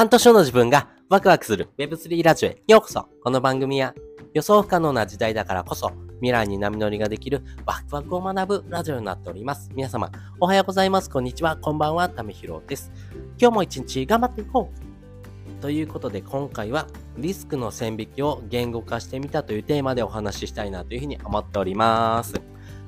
半年後の自分がワクワクする Web3 ラジオへようこそこの番組は予想不可能な時代だからこそ未来に波乗りができるワクワクを学ぶラジオになっております。皆様、おはようございます。こんにちは。こんばんは。ためひろです。今日も一日頑張っていこうということで今回はリスクの線引きを言語化してみたというテーマでお話ししたいなというふうに思っております。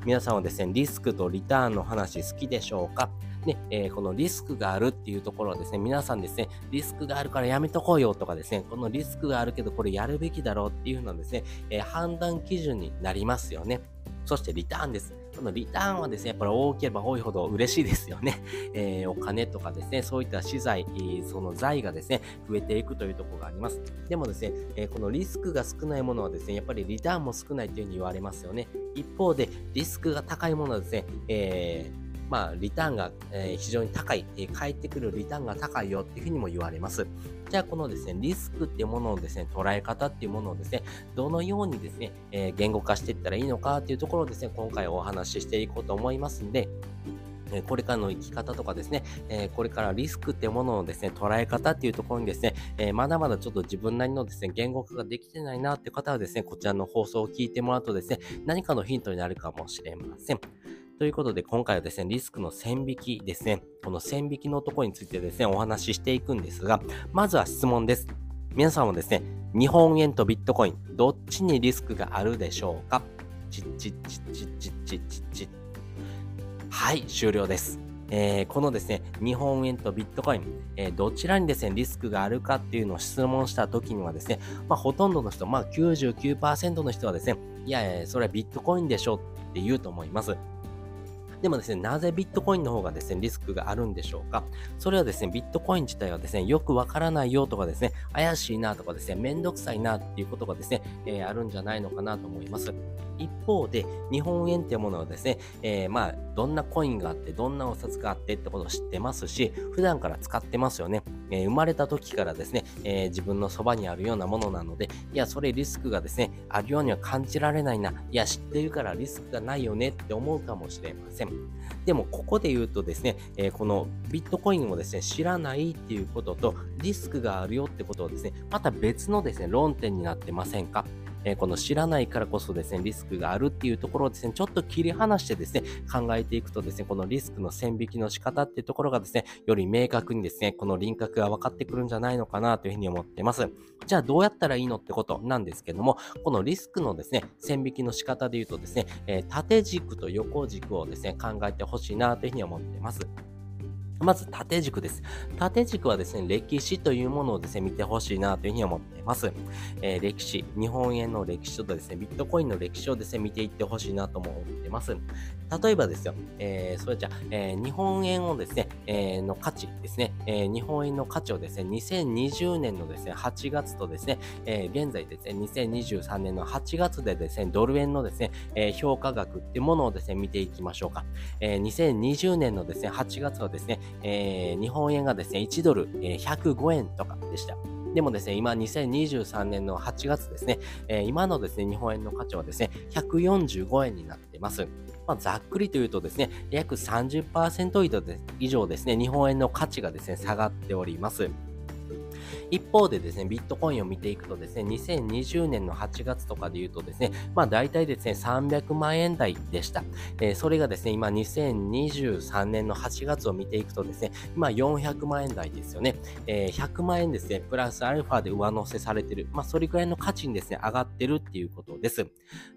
皆さんはですね、リスクとリターンの話好きでしょうか？ね、えー、このリスクがあるっていうところはですね、皆さんですね、リスクがあるからやめとこうよとかですね、このリスクがあるけどこれやるべきだろうっていうのはですね、えー、判断基準になりますよね。そしてリターンです。このリターンはですね、やっぱり多ければ多いほど嬉しいですよね。えー、お金とかですね、そういった資材、その財がですね、増えていくというところがあります。でもですね、えー、このリスクが少ないものはですね、やっぱりリターンも少ないというふうに言われますよね。一方で、リスクが高いものはですね、えーまあ、リターンが、え、非常に高い、え、返ってくるリターンが高いよっていうふうにも言われます。じゃあ、このですね、リスクっていうものをですね、捉え方っていうものをですね、どのようにですね、え、言語化していったらいいのかっていうところをですね、今回お話ししていこうと思いますんで、これからの生き方とかですね、これからリスクってもののですね、捉え方っていうところにですね、まだまだちょっと自分なりのですね、言語化ができてないなって方はですね、こちらの放送を聞いてもらうとですね、何かのヒントになるかもしれません。ということで、今回はですね、リスクの線引きですね。この線引きのところについてですね、お話ししていくんですが、まずは質問です。皆さんもですね、日本円とビットコイン、どっちにリスクがあるでしょうか？チッチッチッチッチッチッチッチッはい、終了です。えー、このですね、日本円とビットコイン、えー、どちらにですね、リスクがあるかっていうのを質問した時にはですね、まあ、ほとんどの人、まあ99%の人はですね、いやいや、それはビットコインでしょって言うと思います。でもですね、なぜビットコインの方がですね、リスクがあるんでしょうか？それはですね、ビットコイン自体はですね、よくわからないよとかですね、怪しいなとかですね、めんどくさいなっていうことがですね、えー、あるんじゃないのかなと思います。一方で、日本円っていうものはですね、えー、まあ、どんなコインがあって、どんなお札があってってことを知ってますし、普段から使ってますよね。えー、生まれた時からですね、えー、自分のそばにあるようなものなので、いや、それリスクがですね、あるようには感じられないな。いや、知ってるからリスクがないよねって思うかもしれません。でも、ここで言うとですね、えこのビットコインをですね、知らないっていうことと、リスクがあるよってことをですね、また別のですね、論点になってませんか？えこの知らないからこそですね、リスクがあるっていうところをですね、ちょっと切り離してですね、考えていくとですね、このリスクの線引きの仕方っていうところがですね、より明確にですね、この輪郭が分かってくるんじゃないのかなというふうに思ってます。じゃあどうやったらいいのってことなんですけども、このリスクのですね、線引きの仕方で言うとですね、えー、縦軸と横軸をですね、考えてほしいなというふうに思ってます。まず縦軸です。縦軸はですね、歴史というものをですね、見てほしいなというふうに思っています。えー、歴史、日本円の歴史とですね、ビットコインの歴史をですね、見ていってほしいなとも思っています。例えばですよ、えー、それじゃえー、日本円をですね、えー、の価値ですね、えー、日本円の価値をですね、2020年のですね、8月とですね、えー、現在ですね、2023年の8月でですね、ドル円のですね、えー、評価額っていうものをですね、見ていきましょうか。えー、2020年のですね、8月はですね、えー、日本円がですね、1ドル、えー、105円とかでした。でもですね、今2023年の8月ですね、えー、今のですね、日本円の価値はですね、145円になっています。まあ、ざっくりというとですね、約30%以上ですね、日本円の価値がですね、下がっております。一方でですね、ビットコインを見ていくとですね、2020年の8月とかで言うとですね、まあ大体ですね、300万円台でした。えー、それがですね、今2023年の8月を見ていくとですね、今400万円台ですよね。えー、100万円ですね、プラスアルファで上乗せされてる。まあそれくらいの価値にですね、上がってるっていうことです。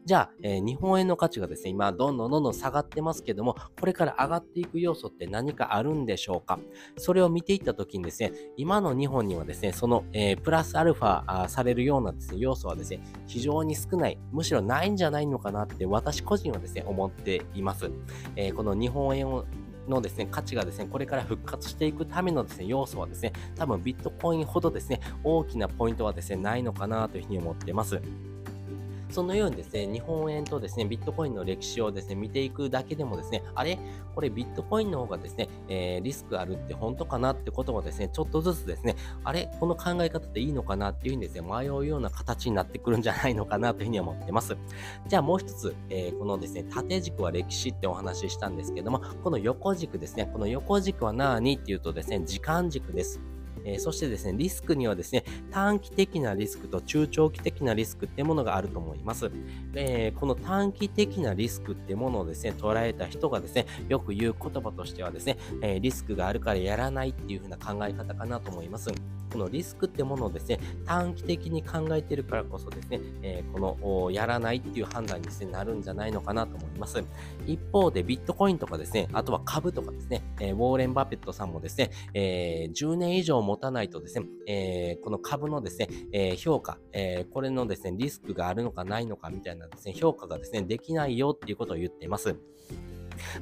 じゃあ、えー、日本円の価値がですね、今どんどんどんどん下がってますけども、これから上がっていく要素って何かあるんでしょうか？それを見ていったときにですね、今の日本にはですね、その、えー、プラスアルファされるようなですね、要素はですね、非常に少ない、むしろないんじゃないのかなって私個人はですね、思っています。えー、この日本円をのですね、価値がですね、これから復活していくためのですね、要素はですね、多分ビットコインほどですね、大きなポイントはですね、ないのかなというふうに思っています。そのようにですね、日本円とですね、ビットコインの歴史をですね、見ていくだけでもですね、あれ？これビットコインの方がですね、えー、リスクあるって本当かなってことをですね、ちょっとずつですね、あれ？この考え方っていいのかなっていうふうにですね、迷うような形になってくるんじゃないのかなというふうに思ってます。じゃあもう一つ、えー、このですね、縦軸は歴史ってお話ししたんですけども、この横軸ですね、この横軸は何っていうとですね、時間軸です。えー、そしてですね、リスクにはですね、短期的なリスクと中長期的なリスクっていうものがあると思います。えー、この短期的なリスクってものをですね、捉えた人がですね、よく言う言葉としてはですね、えー、リスクがあるからやらないっていう風な考え方かなと思います。このリスクってものをですね、短期的に考えてるからこそですね、えー、このやらないっていう判断にですね、なるんじゃないのかなと思います。一方でビットコインとかですね、あとは株とかですね、えー、ウォーレン・バペットさんもですね、えー、10年以上持たないとですね、えー、この株のですね、えー、評価、えー、これのですね、リスクがあるのかないのかみたいなですね、評価がですね、できないよっていうことを言っています。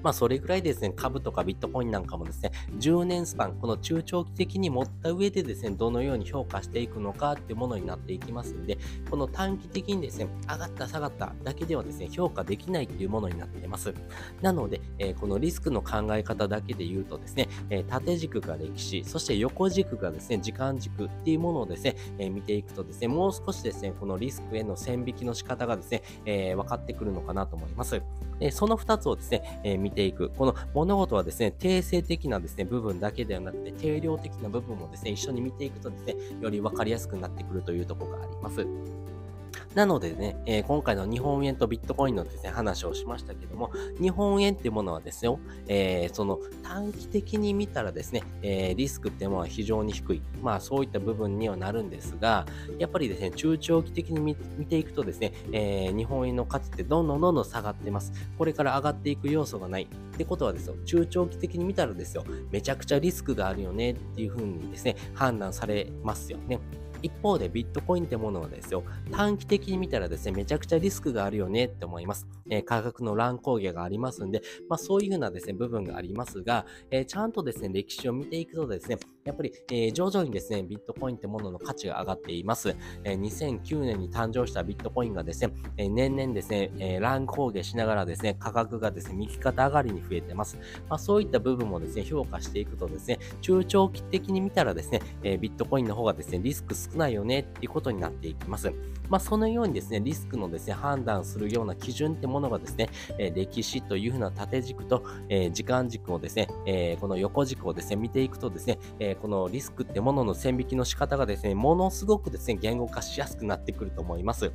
まあ、それぐらいですね、株とかビットコインなんかもですね、10年スパン、この中長期的に持った上でですね、どのように評価していくのかっていうものになっていきますんで、この短期的にですね、上がった下がっただけではですね、評価できないっていうものになっています。なので、えー、このリスクの考え方だけで言うとですね、えー、縦軸が歴史、そして横軸がですね、時間軸っていうものをですね、えー、見ていくとですね、もう少しですね、このリスクへの線引きの仕方がですね、え分かってくるのかなと思います。でその2つをですね、え見ていく。この物事はですね、定性的なですね、部分だけではなくて、定量的な部分もですね、一緒に見ていくとですね、より分かりやすくなってくるというところがあります。なのでね、えー、今回の日本円とビットコインのですね、話をしましたけども、日本円っていうものはですよ、えー、その短期的に見たらですね、えー、リスクっていうものは非常に低い。まあそういった部分にはなるんですが、やっぱりですね、中長期的に見ていくとですね、え日本円の価値ってどんどんどんどん下がってます。これから上がっていく要素がない。ってことはですよ、中長期的に見たらですよ、めちゃくちゃリスクがあるよねっていうふうにですね、判断されますよね。一方でビットコインってものはですよ、短期的に見たらですね、めちゃくちゃリスクがあるよねって思います。えー、価格の乱高下がありますんで、まあそういうふうなですね、部分がありますが、えー、ちゃんとですね、歴史を見ていくとですね、やっぱり、えー、徐々にですね、ビットコインってものの価値が上がっています。えー、2009年に誕生したビットコインがですね、えー、年々ですね、えー、乱高下しながらですね、価格がですね、右肩上がりに増えてます。まあそういった部分もですね、評価していくとですね、中長期的に見たらですね、え、ビットコインの方がですね、リスク少ないよねっていうことになっていきます。まあ、そのようにですね、リスクのですね、判断するような基準ってものがですね、えー、歴史というふうな縦軸と、えー、時間軸をですね、えー、この横軸をですね、見ていくとですね、えこのリスクってものの線引きの仕方がですね、ものすごくですね、言語化しやすくなってくると思います。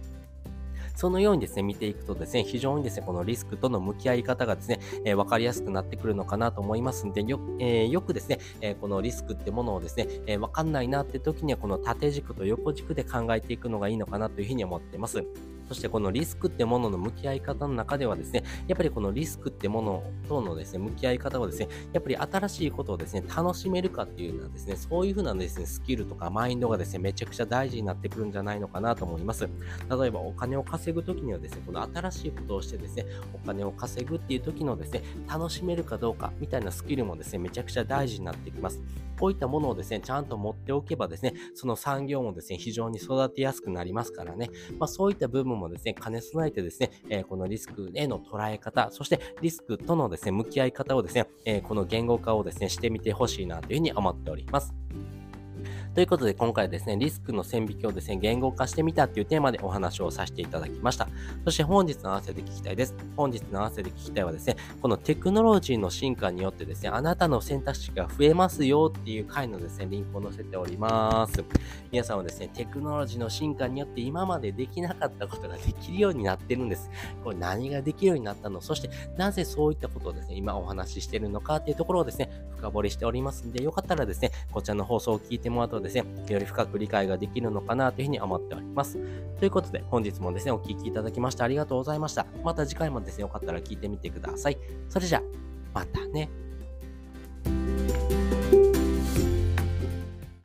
そのようにですね、見ていくとですね、非常にですね、このリスクとの向き合い方がですね、えー、分かりやすくなってくるのかなと思いますんで、よ,、えー、よくですね、えー、このリスクってものをですね、えー、分かんないなって時には、この縦軸と横軸で考えていくのがいいのかなというふうに思ってます。そしてこのリスクってものの向き合い方の中ではですね、やっぱりこのリスクってものとのですね、向き合い方をですね、やっぱり新しいことをですね、楽しめるかっていうのはですね、そういうふうなですね、スキルとかマインドがですね、めちゃくちゃ大事になってくるんじゃないのかなと思います。例えばお金を稼ぐときにはですね、この新しいことをしてですね、お金を稼ぐっていう時のですね、楽しめるかどうかみたいなスキルもですね、めちゃくちゃ大事になってきます。こういったものをですね、ちゃんと持っておけばですね、その産業もですね、非常に育てやすくなりますからね、まあそういった部分もですね、兼ね備えてですね、え、このリスクへの捉え方、そしてリスクとのですね、向き合い方をですね、え、この言語化をですね、してみてほしいなというふうに思っております。ということで今回はですね、リスクの線引きをですね、言語化してみたっていうテーマでお話をさせていただきました。そして本日の合わせで聞きたいです。本日の合わせで聞きたいはですね、このテクノロジーの進化によってですね、あなたの選択肢が増えますよっていう回のですね、リンクを載せております。皆さんはですね、テクノロジーの進化によって今までできなかったことができるようになってるんです。これ何ができるようになったの？そしてなぜそういったことをですね、今お話ししてるのかっていうところをですね、深掘りしておりますんで、よかったらですね、こちらの放送を聞いてもらうとですね、より深く理解ができるのかなというふうに思っております。ということで、本日もですね、お聴きいただきましてありがとうございました。また次回もですね、よかったら聞いてみてください。それじゃあ、またね。